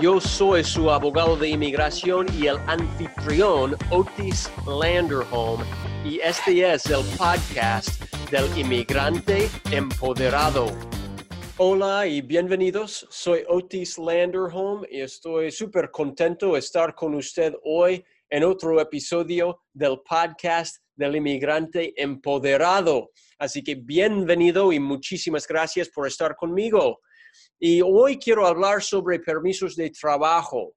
Yo soy su abogado de inmigración y el anfitrión Otis Landerholm y este es el podcast del inmigrante empoderado. Hola y bienvenidos. Soy Otis Landerholm y estoy súper contento de estar con usted hoy en otro episodio del podcast del inmigrante empoderado. Así que bienvenido y muchísimas gracias por estar conmigo. Y hoy quiero hablar sobre permisos de trabajo.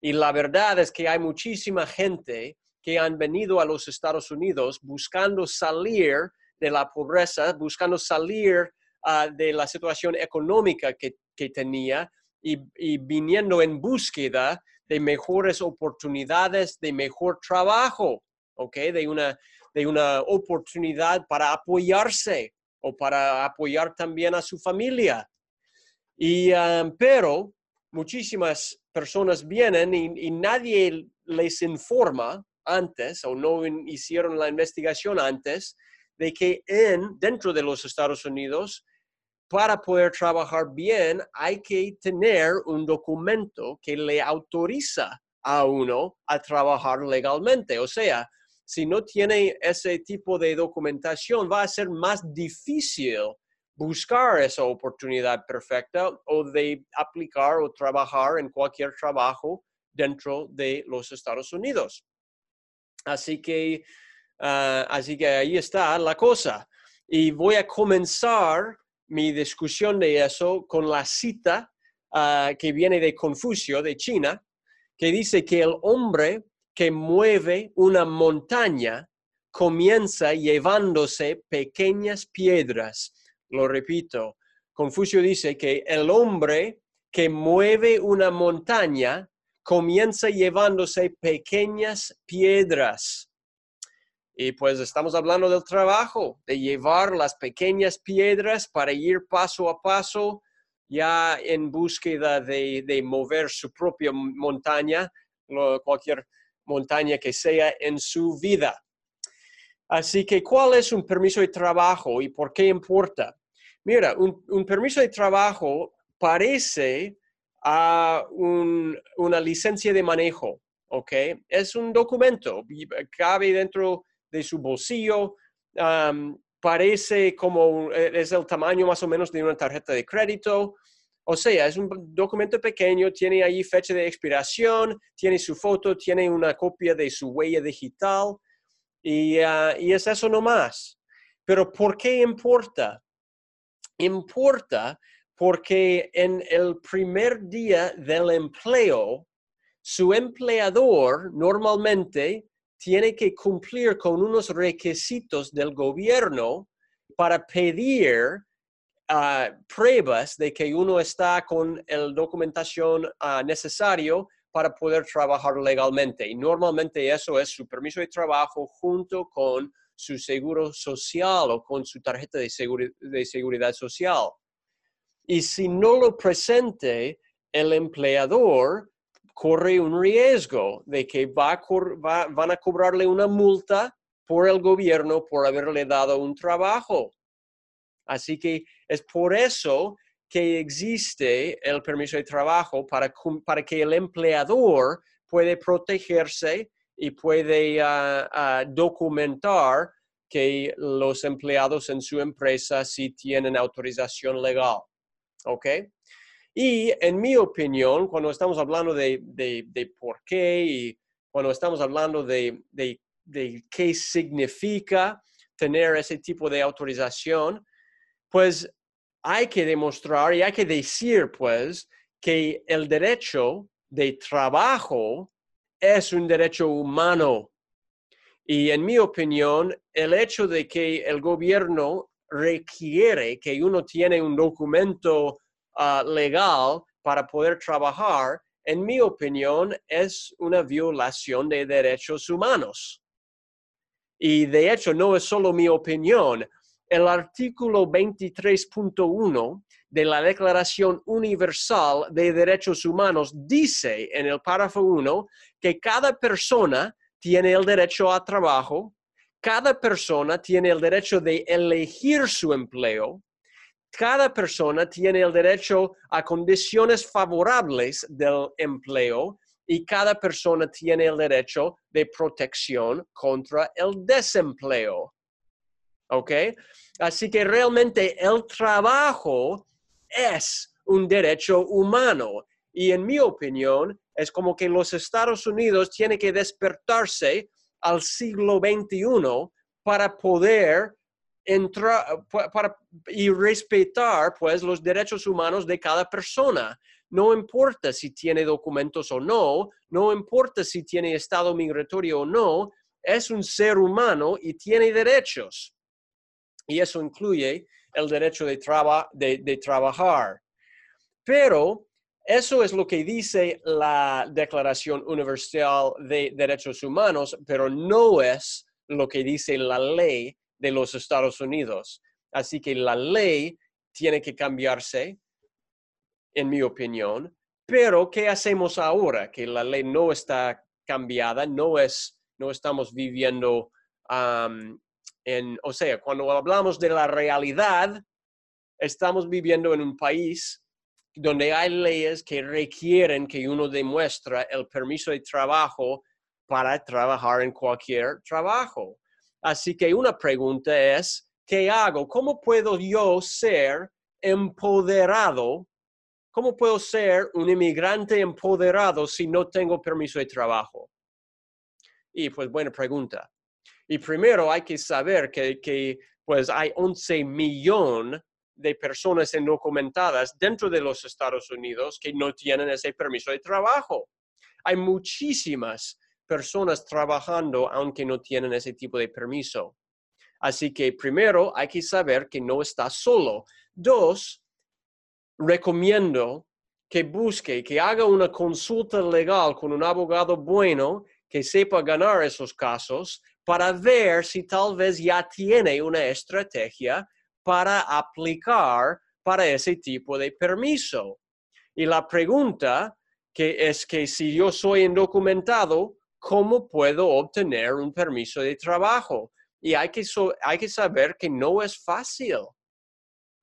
Y la verdad es que hay muchísima gente que han venido a los Estados Unidos buscando salir de la pobreza, buscando salir ah, de la situación económica que, tenía y, viniendo en búsqueda de mejores oportunidades, de mejor trabajo, ¿ok? De una, de una oportunidad para apoyarse o para apoyar también a su familia. Y, um, pero muchísimas personas vienen y, nadie les informa antes o no hicieron la investigación antes de que en, dentro de los Estados Unidos, para poder trabajar bien, hay que tener un documento que le autoriza a uno a trabajar legalmente. O sea, si no tiene ese tipo de documentación, va a ser más difícil buscar esa oportunidad perfecta o de aplicar o trabajar en cualquier trabajo dentro de los Estados Unidos. Así que, ah, así que ahí está la cosa. Y voy a comenzar mi discusión de eso con la cita ah, que viene de Confucio, de China, que dice que el hombre que mueve una montaña comienza llevándose pequeñas piedras lo repito, Confucio dice que el hombre que mueve una montaña comienza llevándose pequeñas piedras. Y pues estamos hablando del trabajo, de llevar las pequeñas piedras para ir paso a paso ya en búsqueda de, mover su propia montaña, cualquier montaña que sea en su vida. Así que, ¿cuál es un permiso de trabajo y por qué importa? Mira, un, permiso de trabajo parece a una licencia de manejo, ¿ok? Es un documento, cabe dentro de su bolsillo, parece como e, es el tamaño más o menos de una tarjeta de crédito. O sea, es un documento pequeño, tiene ahí fecha de expiración, tiene su foto, tiene una copia de su huella digital y, ah, y es eso nomás. Pero ¿por qué importa? Importa porque en el primer día del empleo, su empleador normalmente tiene que cumplir con unos requisitos del gobierno para pedir ah, pruebas de que uno está con la documentación uh, necesario para poder trabajar legalmente. Y normalmente eso es su permiso de trabajo junto con su seguro social o con su tarjeta de, seguridad social. Y si no lo presente, el empleador corre un riesgo de que va van a cobrarle una multa por el gobierno por haberle dado un trabajo. Así que es por eso que existe el permiso de trabajo para, para que el empleador puede protegerse y puede ah, ah, documentar que los empleados en su empresa sí tienen autorización legal. ¿Ok? Y en mi opinión, cuando estamos hablando de, por qué y cuando estamos hablando de, de, qué significa tener ese tipo de autorización, pues hay que demostrar y hay que decir, pues, que el derecho de trabajo es un derecho humano. Y en mi opinión, el hecho de que el gobierno requiere que uno tiene un documento ah, legal para poder trabajar, en mi opinión, es una violación de derechos humanos. Y de hecho, no es solo mi opinión. El artículo 23.1 de la Declaración Universal de Derechos Humanos dice en el párrafo 1 que cada persona tiene el derecho a trabajo, cada persona tiene el derecho de elegir su empleo, cada persona tiene el derecho a condiciones favorables del empleo y cada persona tiene el derecho de protección contra el desempleo. ¿Ok? Así que realmente el trabajo es un derecho humano. Y en mi opinión, es como que los Estados Unidos tienen que despertarse al siglo XXI para poder entrar para, y respetar pues los derechos humanos de cada persona. No importa si tiene documentos o no, no importa si tiene estado migratorio o no, es un ser humano y tiene derechos. Y eso incluye el derecho de, de trabajar. Pero eso es lo que dice la Declaración Universal de Derechos Humanos, pero no es lo que dice la ley de los Estados Unidos. Así que la ley tiene que cambiarse, en mi opinión. Pero, ¿qué hacemos ahora? Que la ley no está cambiada, no, es, no estamos viviendo en, o sea, cuando hablamos de la realidad, estamos viviendo en un país donde hay leyes que requieren que uno demuestre el permiso de trabajo para trabajar en cualquier trabajo. Así que una pregunta es, ¿qué hago? ¿Cómo puedo yo ser empoderado? ¿Cómo puedo ser un inmigrante empoderado si no tengo permiso de trabajo? Y pues buena pregunta. Y primero hay que saber que, que pues hay 11 millones de personas indocumentadas dentro de los Estados Unidos que no tienen ese permiso de trabajo. Hay muchísimas personas trabajando aunque no tienen ese tipo de permiso. Así que primero hay que saber que no está solo. Dos, recomiendo que busque, que haga una consulta legal con un abogado bueno que sepa ganar esos casos para ver si tal vez ya tiene una estrategia para aplicar para ese tipo de permiso. Y la pregunta que es que si yo soy indocumentado, ¿cómo puedo obtener un permiso de trabajo? Y hay que, hay que saber que no es fácil.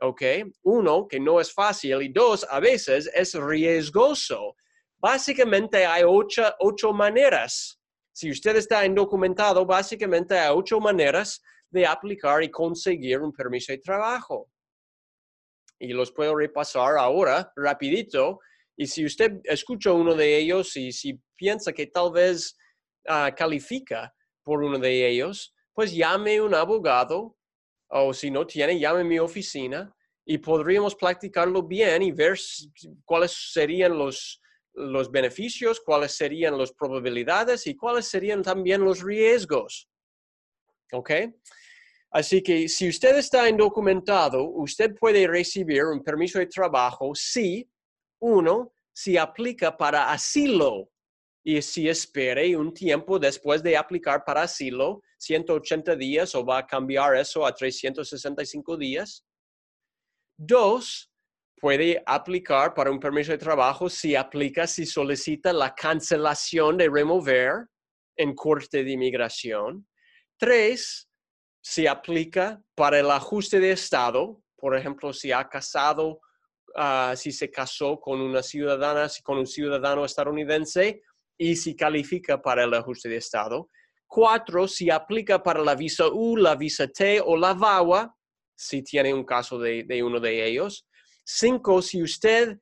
¿Ok? Uno, que no es fácil. Y dos, a veces es riesgoso. Básicamente hay ocho, ocho maneras. Si usted está indocumentado, básicamente hay ocho maneras de aplicar y conseguir un permiso de trabajo. Y los puedo repasar ahora rapidito. Y si usted escucha uno de ellos y si piensa que tal vez ah, califica por uno de ellos, pues llame un abogado o si no tiene, llame mi oficina y podríamos practicarlo bien y ver cuáles serían los, los beneficios, cuáles serían las probabilidades y cuáles serían también los riesgos. ¿Ok? Así que si usted está indocumentado, usted puede recibir un permiso de trabajo si, uno, si aplica para asilo y si espere un tiempo después de aplicar para asilo, 180 días o va a cambiar eso a 365 días. Dos, puede aplicar para un permiso de trabajo si aplica, si solicita la cancelación de remover en corte de inmigración. Tres, si aplica para el ajuste de estado, por ejemplo, si ha casado, ah, si se casó con una ciudadana, con un ciudadano estadounidense y si califica para el ajuste de estado. Cuatro, si aplica para la visa U, la visa T o la VAWA, si tiene un caso de, uno de ellos. Cinco, si usted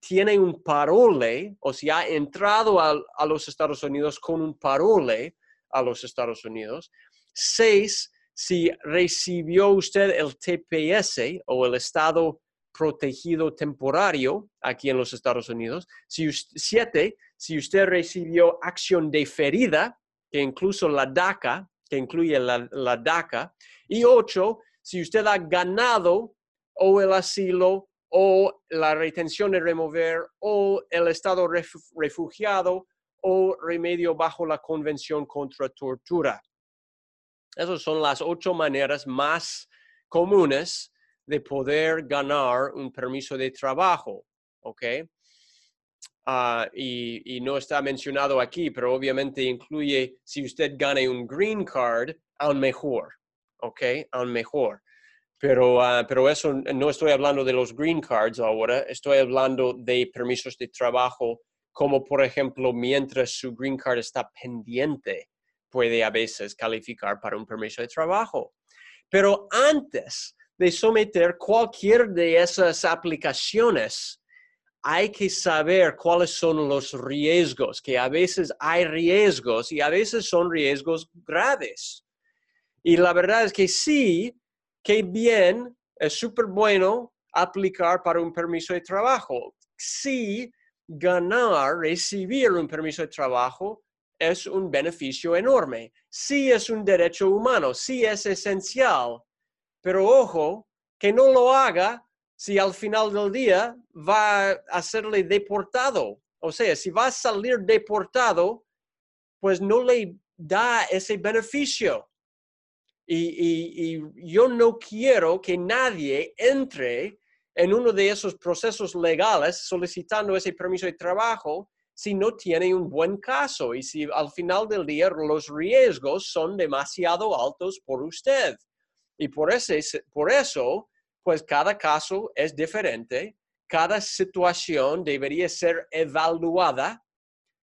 tiene un parole o si ha entrado a los Estados Unidos con un parole a los Estados Unidos. Seis, si recibió usted el TPS o el Estado protegido temporario aquí en los Estados Unidos. Si siete, si usted recibió acción deferida, que incluso la DACA, que incluye la, la DACA. Y ocho, si usted ha ganado o el asilo o la retención de remover o el estado refugiado o remedio bajo la Convención contra Tortura. Esas son las ocho maneras más comunes de poder ganar un permiso de trabajo, ¿ok? Ah, y, no está mencionado aquí, pero obviamente incluye si usted gana un green card, aún mejor, ¿ok? Aún mejor. Pero, ah, pero eso no estoy hablando de los green cards ahora, estoy hablando de permisos de trabajo, como por ejemplo, mientras su green card está pendiente, puede a veces calificar para un permiso de trabajo. Pero antes de someter cualquier de esas aplicaciones, hay que saber cuáles son los riesgos, que a veces hay riesgos y a veces son riesgos graves. Y la verdad es que sí, que bien, es súper bueno aplicar para un permiso de trabajo. Sí, ganar, recibir un permiso de trabajo es un beneficio enorme. Sí es un derecho humano, sí es esencial, pero ojo, que no lo haga si al final del día va a serle deportado. O sea, si va a salir deportado, pues no le da ese beneficio. Y, y, yo no quiero que nadie entre en uno de esos procesos legales solicitando ese permiso de trabajo si no tiene un buen caso y si al final del día los riesgos son demasiado altos por usted. Y por, ese, por eso, pues cada caso es diferente, cada situación debería ser evaluada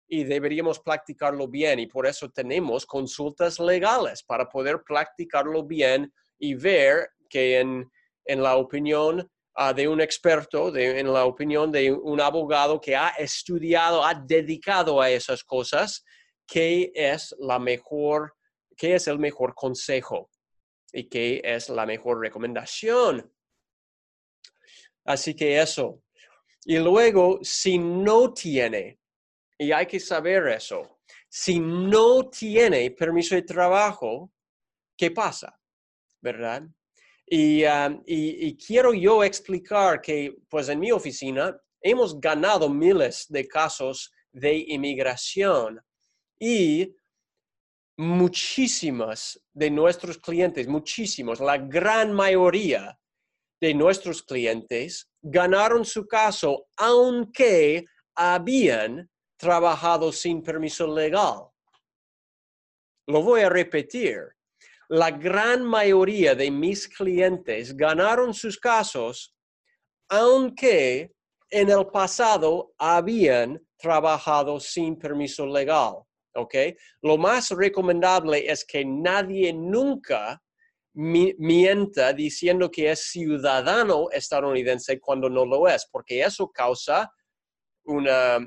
y deberíamos practicarlo bien. Y por eso tenemos consultas legales para poder practicarlo bien y ver que en, en la opinión Ah, de un experto, en la opinión de un abogado que ha estudiado, ha dedicado a esas cosas, qué es la mejor, qué es el mejor consejo y qué es la mejor recomendación. Así que eso. Y luego, si no tiene, y hay que saber eso, si no tiene permiso de trabajo, ¿qué pasa? ¿Verdad? Y, quiero yo explicar que, pues en mi oficina, hemos ganado miles de casos de inmigración y muchísimas de nuestros clientes, muchísimos, la gran mayoría de nuestros clientes ganaron su caso aunque habían trabajado sin permiso legal. Lo voy a repetir la gran mayoría de mis clientes ganaron sus casos aunque en el pasado habían trabajado sin permiso legal. ¿ok? Lo más recomendable es que nadie nunca mienta diciendo que es ciudadano estadounidense cuando no lo es, porque eso causa una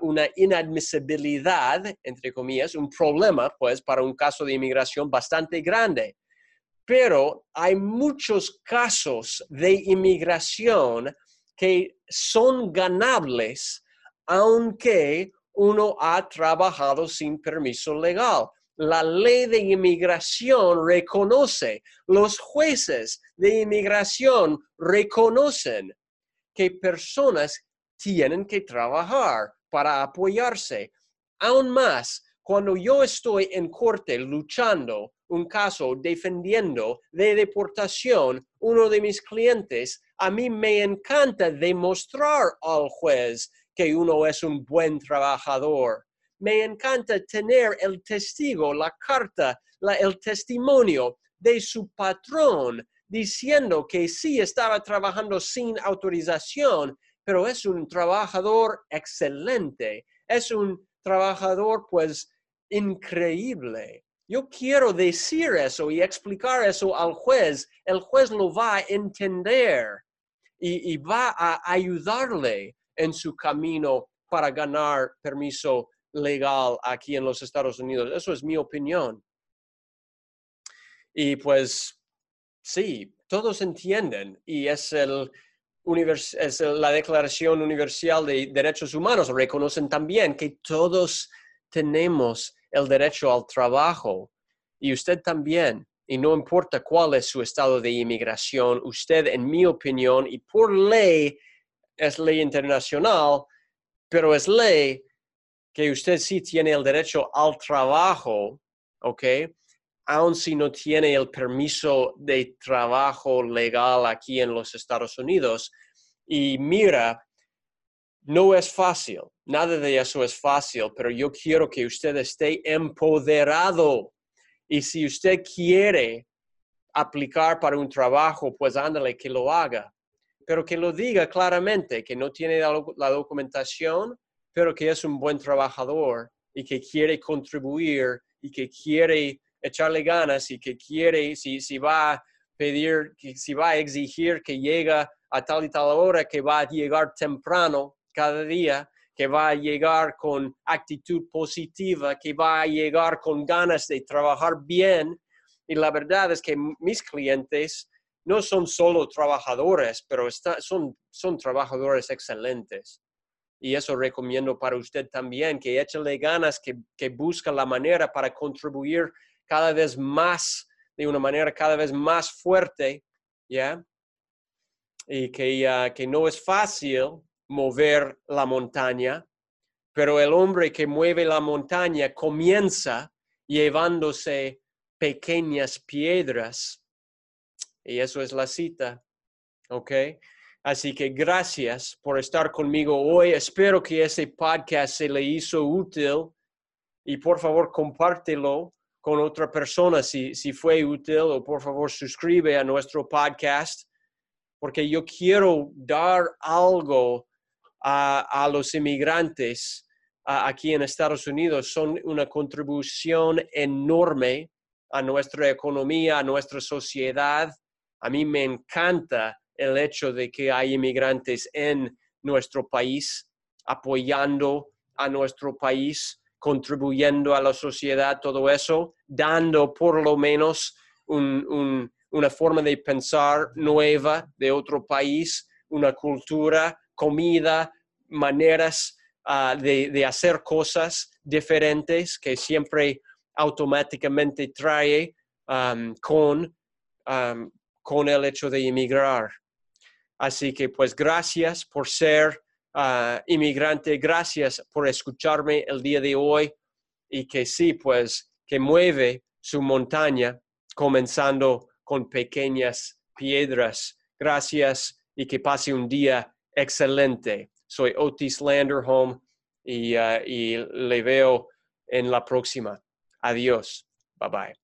una inadmisibilidad, entre comillas, un problema, pues, para un caso de inmigración bastante grande. Pero hay muchos casos de inmigración que son ganables aunque uno ha trabajado sin permiso legal. La ley de inmigración reconoce, los jueces de inmigración reconocen que personas tienen que trabajar para apoyarse. Aún más, cuando yo estoy en corte luchando un caso defendiendo de deportación, uno de mis clientes, a mí me encanta demostrar al juez que uno es un buen trabajador. Me encanta tener el testigo, la carta, el testimonio de su patrón diciendo que sí estaba trabajando sin autorización pero es un trabajador excelente, es un trabajador pues increíble. Yo quiero decir eso y explicar eso al juez. El juez lo va a entender y, va a ayudarle en su camino para ganar permiso legal aquí en los Estados Unidos. Eso es mi opinión. Y pues sí, todos entienden y es el, es la Declaración Universal de Derechos Humanos reconocen también que todos tenemos el derecho al trabajo y usted también. Y no importa cuál es su estado de inmigración, usted, en mi opinión, y por ley, es ley internacional, pero es ley que usted sí tiene el derecho al trabajo, ¿ok? Aun si no tiene el permiso de trabajo legal aquí en los Estados Unidos. Y mira, no es fácil, nada de eso es fácil, pero yo quiero que usted esté empoderado. Y si usted quiere aplicar para un trabajo, pues ándale que lo haga. Pero que lo diga claramente, que no tiene la, documentación, pero que es un buen trabajador y que quiere contribuir y que quiere echarle ganas y que quiere, si, si va a pedir, si va a exigir que llegue a tal y tal hora, que va a llegar temprano, cada día, que va a llegar con actitud positiva, que va a llegar con ganas de trabajar bien. Y la verdad es que mis clientes no son solo trabajadores, pero son, son trabajadores excelentes. Y eso recomiendo para usted también, que échale ganas, que, que la manera para contribuir cada vez más, de una manera cada vez más fuerte, ¿ya? Y que, que no es fácil, mover la montaña, pero el hombre que mueve la montaña comienza llevándose pequeñas piedras. Y eso es la cita. ¿Ok? Así que gracias por estar conmigo hoy. Espero que ese podcast se le hizo útil y por favor compártelo con otra persona. Si, fue útil o por favor suscribe a nuestro podcast porque yo quiero dar algo a, los inmigrantes aquí en Estados Unidos. Son una contribución enorme a nuestra economía, a nuestra sociedad. A mí me encanta el hecho de que hay inmigrantes en nuestro país apoyando a nuestro país, contribuyendo a la sociedad, todo eso, dando por lo menos una forma de pensar nueva de otro país, una cultura, comida, maneras ah, de, hacer cosas diferentes que siempre automáticamente trae con, con el hecho de emigrar. Así que pues gracias por ser ah, inmigrante, gracias por escucharme el día de hoy y que sí, pues que mueve su montaña comenzando con pequeñas piedras. Gracias y que pase un día excelente. Soy Otis Landerholm y, uh, y le veo en la próxima. Adiós. Bye bye.